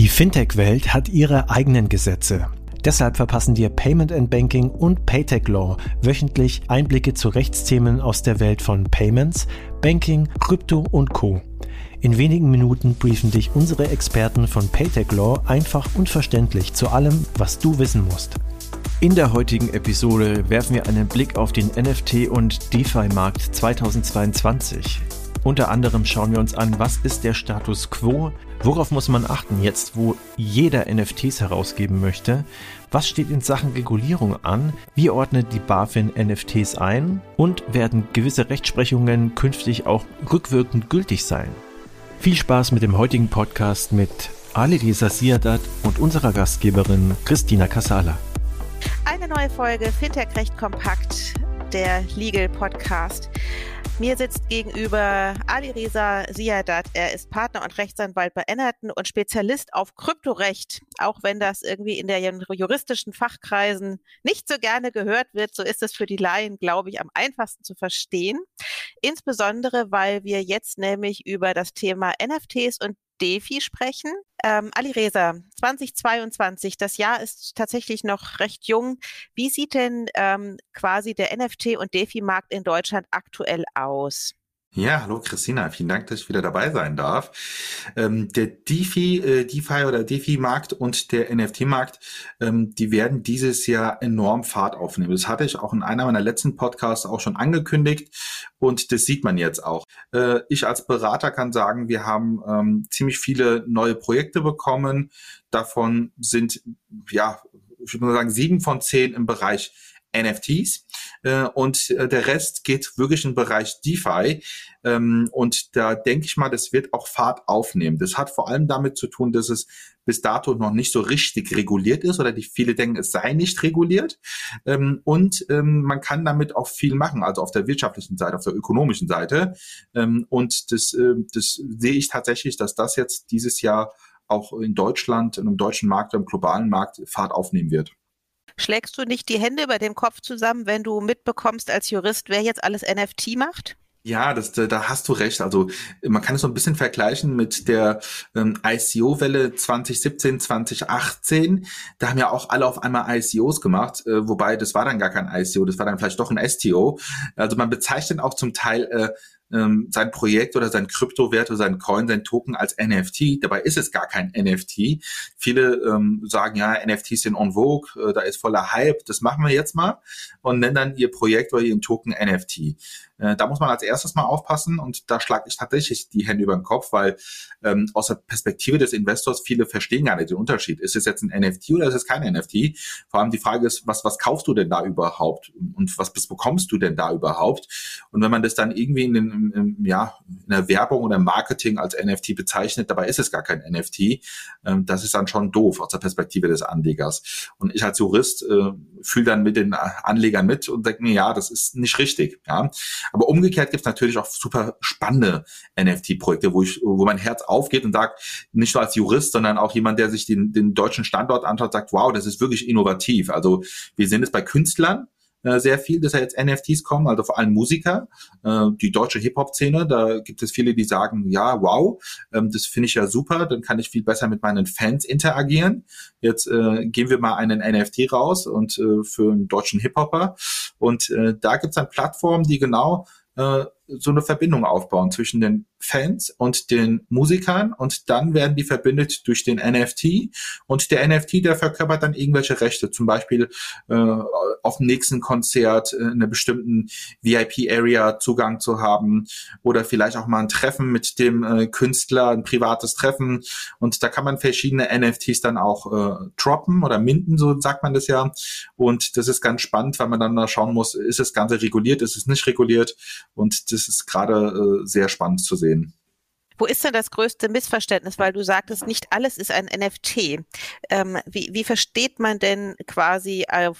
Die Fintech-Welt hat ihre eigenen Gesetze. Deshalb verpassen dir Payment and Banking und Paytech Law wöchentlich Einblicke zu Rechtsthemen aus der Welt von Payments, Banking, Krypto und Co. In wenigen Minuten briefen dich unsere Experten von Paytech Law einfach und verständlich zu allem, was du wissen musst. In der heutigen Episode werfen wir einen Blick auf den NFT- und DeFi-Markt 2022. Unter anderem schauen wir uns an, was ist der Status quo, worauf muss man achten jetzt, wo jeder NFTs herausgeben möchte, was steht in Sachen Regulierung an, wie ordnet die BaFin NFTs ein? Und werden gewisse Rechtsprechungen künftig auch rückwirkend gültig sein. Viel Spaß mit dem heutigen Podcast mit Ali Reza Siadat und unserer Gastgeberin Christina Casala. Eine neue Folge Fintech Recht Kompakt, der Legal Podcast. Mir sitzt gegenüber Ali Reza Siadat. Er ist Partner und Rechtsanwalt bei Ennerton und Spezialist auf Kryptorecht. Auch wenn das irgendwie in der juristischen Fachkreisen nicht so gerne gehört wird, so ist es für die Laien, glaube ich, am einfachsten zu verstehen. Insbesondere, weil wir jetzt nämlich über das Thema NFTs und DeFi sprechen. Ähm, Ali Reza, 2022, das Jahr ist tatsächlich noch recht jung. Wie sieht denn ähm, quasi der NFT- und DeFi-Markt in Deutschland aktuell aus? Ja, hallo Christina, vielen Dank, dass ich wieder dabei sein darf. Ähm, der DeFi, äh, DeFi oder DeFi-Markt und der NFT-Markt, ähm, die werden dieses Jahr enorm Fahrt aufnehmen. Das hatte ich auch in einer meiner letzten Podcasts auch schon angekündigt und das sieht man jetzt auch. Äh, ich als Berater kann sagen, wir haben ähm, ziemlich viele neue Projekte bekommen. Davon sind, ja, ich würde mal sagen, sieben von zehn im Bereich NFTs äh, und äh, der Rest geht wirklich im Bereich DeFi ähm, und da denke ich mal, das wird auch Fahrt aufnehmen. Das hat vor allem damit zu tun, dass es bis dato noch nicht so richtig reguliert ist oder die viele denken, es sei nicht reguliert ähm, und ähm, man kann damit auch viel machen, also auf der wirtschaftlichen Seite, auf der ökonomischen Seite ähm, und das, äh, das sehe ich tatsächlich, dass das jetzt dieses Jahr auch in Deutschland, in einem deutschen Markt, im globalen Markt Fahrt aufnehmen wird. Schlägst du nicht die Hände über dem Kopf zusammen, wenn du mitbekommst als Jurist, wer jetzt alles NFT macht? Ja, das, da hast du recht. Also man kann es so ein bisschen vergleichen mit der ähm, ICO-Welle 2017, 2018. Da haben ja auch alle auf einmal ICOs gemacht, äh, wobei das war dann gar kein ICO, das war dann vielleicht doch ein STO. Also man bezeichnet auch zum Teil äh, ähm, sein Projekt oder sein Kryptowert oder sein Coin, sein Token als NFT. Dabei ist es gar kein NFT. Viele ähm, sagen ja, NFTs sind on vogue, äh, da ist voller Hype, das machen wir jetzt mal und nennen dann ihr Projekt oder ihren Token NFT. Äh, da muss man als erstes mal aufpassen und da schlage ich tatsächlich die Hände über den Kopf, weil ähm, aus der Perspektive des Investors viele verstehen gar nicht den Unterschied. Ist es jetzt ein NFT oder ist es kein NFT? Vor allem die Frage ist, was, was kaufst du denn da überhaupt und was bekommst du denn da überhaupt? Und wenn man das dann irgendwie in, den, in, ja, in der Werbung oder im Marketing als NFT bezeichnet, dabei ist es gar kein NFT, ähm, das ist dann schon doof aus der Perspektive des Anlegers. Und ich als Jurist äh, fühle dann mit den Anlegern mit und denke mir, ja, das ist nicht richtig. Ja. Aber umgekehrt gibt es natürlich auch super spannende NFT-Projekte, wo ich, wo mein Herz aufgeht und sagt, nicht nur als Jurist, sondern auch jemand, der sich den, den deutschen Standort anschaut, sagt, wow, das ist wirklich innovativ. Also wir sehen es bei Künstlern, sehr viel, dass da jetzt NFTs kommen, also vor allem Musiker, äh, die deutsche Hip-Hop-Szene, da gibt es viele, die sagen, ja, wow, ähm, das finde ich ja super, dann kann ich viel besser mit meinen Fans interagieren. Jetzt äh, geben wir mal einen NFT raus und äh, für einen deutschen Hip-Hopper und äh, da gibt es dann Plattformen, die genau äh, so eine Verbindung aufbauen zwischen den Fans und den Musikern und dann werden die verbindet durch den NFT und der NFT, der verkörpert dann irgendwelche Rechte, zum Beispiel äh, auf dem nächsten Konzert äh, in einer bestimmten VIP-Area Zugang zu haben oder vielleicht auch mal ein Treffen mit dem äh, Künstler, ein privates Treffen. Und da kann man verschiedene NFTs dann auch äh, droppen oder minden, so sagt man das ja. Und das ist ganz spannend, weil man dann da schauen muss, ist das Ganze reguliert, ist es nicht reguliert? Und das ist gerade äh, sehr spannend zu sehen. Wo ist denn das größte Missverständnis? Weil du sagtest, nicht alles ist ein NFT. Ähm, wie, wie versteht man denn quasi auf,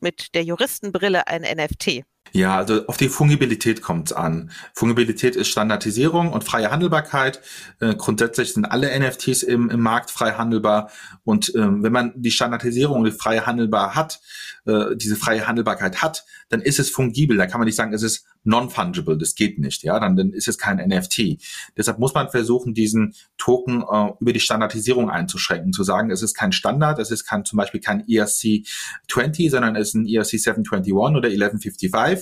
mit der Juristenbrille ein NFT? Ja, also auf die Fungibilität kommt es an. Fungibilität ist Standardisierung und freie Handelbarkeit. Äh, grundsätzlich sind alle NFTs im, im Markt frei handelbar. Und ähm, wenn man die Standardisierung und die freie Handelbar hat, äh, diese freie Handelbarkeit hat, dann ist es fungibel. Da kann man nicht sagen, es ist non-fungible. Das geht nicht. Ja, dann, dann ist es kein NFT. Deshalb muss man versuchen, diesen Token äh, über die Standardisierung einzuschränken, zu sagen, es ist kein Standard, es ist kein, zum Beispiel kein ERC 20, sondern es ist ein ERC 721 oder 1155.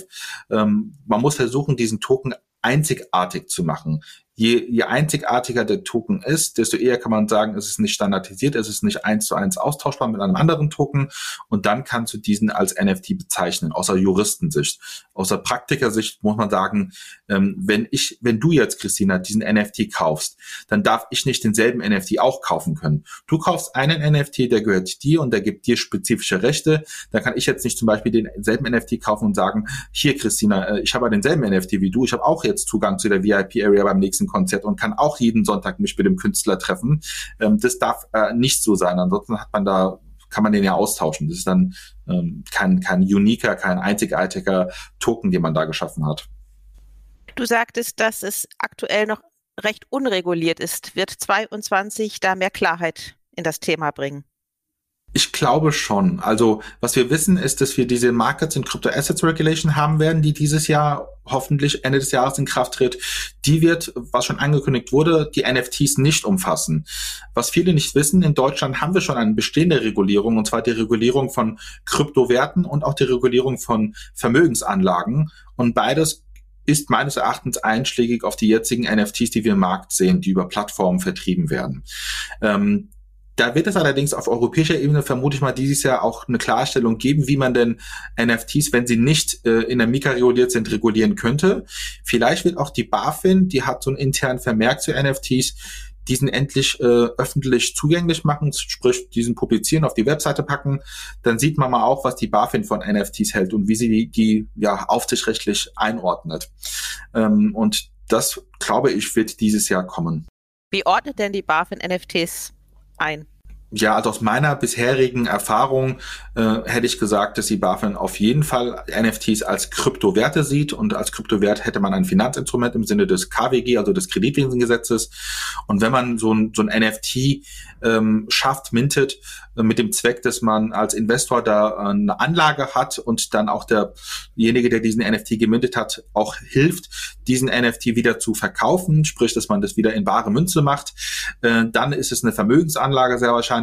Ähm, man muss versuchen, diesen Token einzigartig zu machen je, je einzigartiger der Token ist, desto eher kann man sagen, es ist nicht standardisiert, es ist nicht eins zu eins austauschbar mit einem anderen Token und dann kannst du diesen als NFT bezeichnen, außer Juristensicht. Außer Praktikersicht muss man sagen, ähm, wenn ich, wenn du jetzt, Christina, diesen NFT kaufst, dann darf ich nicht denselben NFT auch kaufen können. Du kaufst einen NFT, der gehört dir und der gibt dir spezifische Rechte. Dann kann ich jetzt nicht zum Beispiel denselben NFT kaufen und sagen, hier, Christina, äh, ich habe denselben NFT wie du, ich habe auch jetzt Zugang zu der VIP-Area beim nächsten Konzert und kann auch jeden Sonntag mich mit dem Künstler treffen. Ähm, das darf äh, nicht so sein. Ansonsten hat man da kann man den ja austauschen. Das ist dann ähm, kein, kein uniker, kein einzigartiger Token, den man da geschaffen hat. Du sagtest, dass es aktuell noch recht unreguliert ist. Wird 22 da mehr Klarheit in das Thema bringen? Ich glaube schon. Also was wir wissen, ist, dass wir diese Markets in Crypto Assets Regulation haben werden, die dieses Jahr hoffentlich Ende des Jahres in Kraft tritt. Die wird, was schon angekündigt wurde, die NFTs nicht umfassen. Was viele nicht wissen, in Deutschland haben wir schon eine bestehende Regulierung, und zwar die Regulierung von Kryptowerten und auch die Regulierung von Vermögensanlagen. Und beides ist meines Erachtens einschlägig auf die jetzigen NFTs, die wir im Markt sehen, die über Plattformen vertrieben werden. Ähm, da wird es allerdings auf europäischer Ebene vermute ich mal dieses Jahr auch eine Klarstellung geben, wie man denn NFTs, wenn sie nicht äh, in der Mika reguliert sind, regulieren könnte. Vielleicht wird auch die BaFin, die hat so einen internen Vermerk zu NFTs, diesen endlich äh, öffentlich zugänglich machen, sprich diesen publizieren, auf die Webseite packen, dann sieht man mal auch, was die BaFin von NFTs hält und wie sie die, die ja aufsichtsrechtlich einordnet. Ähm, und das, glaube ich, wird dieses Jahr kommen. Wie ordnet denn die BaFin NFTs ein? Ja, also aus meiner bisherigen Erfahrung äh, hätte ich gesagt, dass die BaFin auf jeden Fall NFTs als Kryptowerte sieht und als Kryptowert hätte man ein Finanzinstrument im Sinne des KWG, also des Kreditwesengesetzes. Und wenn man so ein, so ein NFT ähm, schafft, mintet, äh, mit dem Zweck, dass man als Investor da eine Anlage hat und dann auch derjenige, der diesen NFT gemintet hat, auch hilft, diesen NFT wieder zu verkaufen, sprich, dass man das wieder in bare Münze macht, äh, dann ist es eine Vermögensanlage sehr wahrscheinlich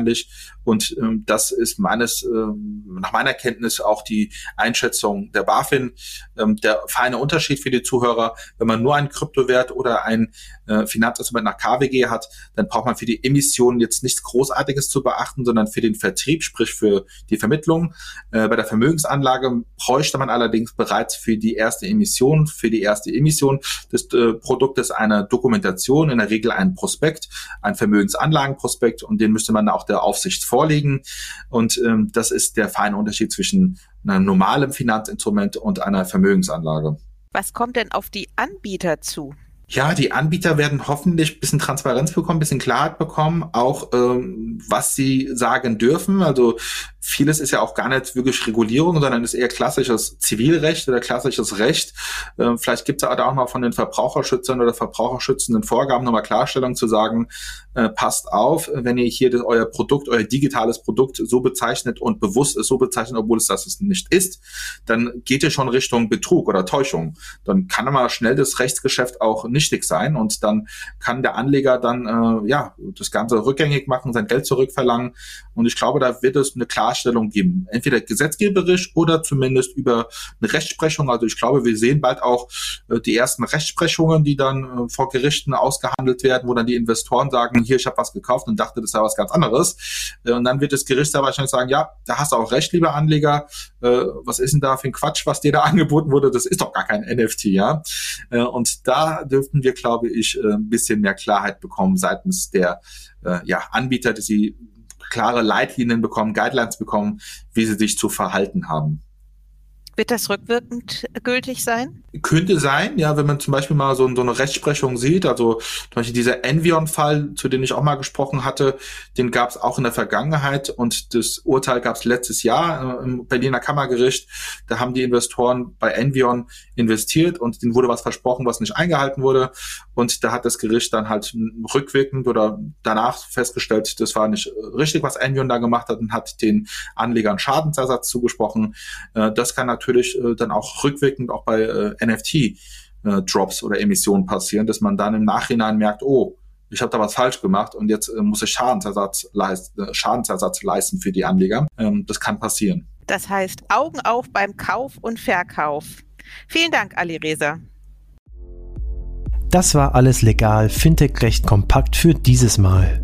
und ähm, das ist meines, ähm, nach meiner Kenntnis auch die Einschätzung der BaFin. Ähm, der feine Unterschied für die Zuhörer, wenn man nur einen Kryptowert oder ein äh, Finanzinstrument nach KWG hat, dann braucht man für die Emissionen jetzt nichts Großartiges zu beachten, sondern für den Vertrieb, sprich für die Vermittlung. Äh, bei der Vermögensanlage bräuchte man allerdings bereits für die erste Emission, für die erste Emission des äh, Produktes eine Dokumentation, in der Regel ein Prospekt, ein Vermögensanlagenprospekt und den müsste man auch der Aufsicht vorlegen. Und ähm, das ist der feine Unterschied zwischen einem normalen Finanzinstrument und einer Vermögensanlage. Was kommt denn auf die Anbieter zu? Ja, die Anbieter werden hoffentlich bisschen Transparenz bekommen, bisschen Klarheit bekommen, auch ähm, was sie sagen dürfen. Also vieles ist ja auch gar nicht wirklich Regulierung, sondern ist eher klassisches Zivilrecht oder klassisches Recht. Ähm, vielleicht gibt es da auch mal von den Verbraucherschützern oder verbraucherschützenden Vorgaben nochmal Klarstellung zu sagen, äh, passt auf, wenn ihr hier das, euer Produkt, euer digitales Produkt so bezeichnet und bewusst ist so bezeichnet, obwohl es das nicht ist, dann geht ihr schon Richtung Betrug oder Täuschung. Dann kann mal schnell das Rechtsgeschäft auch nichtig sein und dann kann der Anleger dann äh, ja das Ganze rückgängig machen, sein Geld zurückverlangen. Und ich glaube, da wird es eine Klarstellung geben, entweder gesetzgeberisch oder zumindest über eine Rechtsprechung. Also ich glaube, wir sehen bald auch äh, die ersten Rechtsprechungen, die dann äh, vor Gerichten ausgehandelt werden, wo dann die Investoren sagen, hier, ich habe was gekauft und dachte, das sei was ganz anderes. Äh, und dann wird das Gericht da wahrscheinlich sagen, ja, da hast du auch recht, lieber Anleger. Äh, was ist denn da für ein Quatsch, was dir da angeboten wurde? Das ist doch gar kein NFT, ja. Äh, und da dürften wir, glaube ich, ein bisschen mehr Klarheit bekommen seitens der ja, Anbieter, dass sie klare Leitlinien bekommen, Guidelines bekommen, wie sie sich zu verhalten haben. Wird das rückwirkend gültig sein? Könnte sein, ja, wenn man zum Beispiel mal so, so eine Rechtsprechung sieht, also zum Beispiel dieser Envion-Fall, zu dem ich auch mal gesprochen hatte, den gab es auch in der Vergangenheit und das Urteil gab es letztes Jahr äh, im Berliner Kammergericht. Da haben die Investoren bei Envion investiert und denen wurde was versprochen, was nicht eingehalten wurde und da hat das Gericht dann halt rückwirkend oder danach festgestellt, das war nicht richtig, was Envion da gemacht hat und hat den Anlegern Schadensersatz zugesprochen. Äh, das kann natürlich äh, dann auch rückwirkend auch bei äh, NFT-Drops oder Emissionen passieren, dass man dann im Nachhinein merkt, oh, ich habe da was falsch gemacht und jetzt muss ich Schadensersatz, leist, Schadensersatz leisten für die Anleger. Ähm, das kann passieren. Das heißt, Augen auf beim Kauf und Verkauf. Vielen Dank, Ali Reza. Das war alles legal, Fintech recht kompakt für dieses Mal.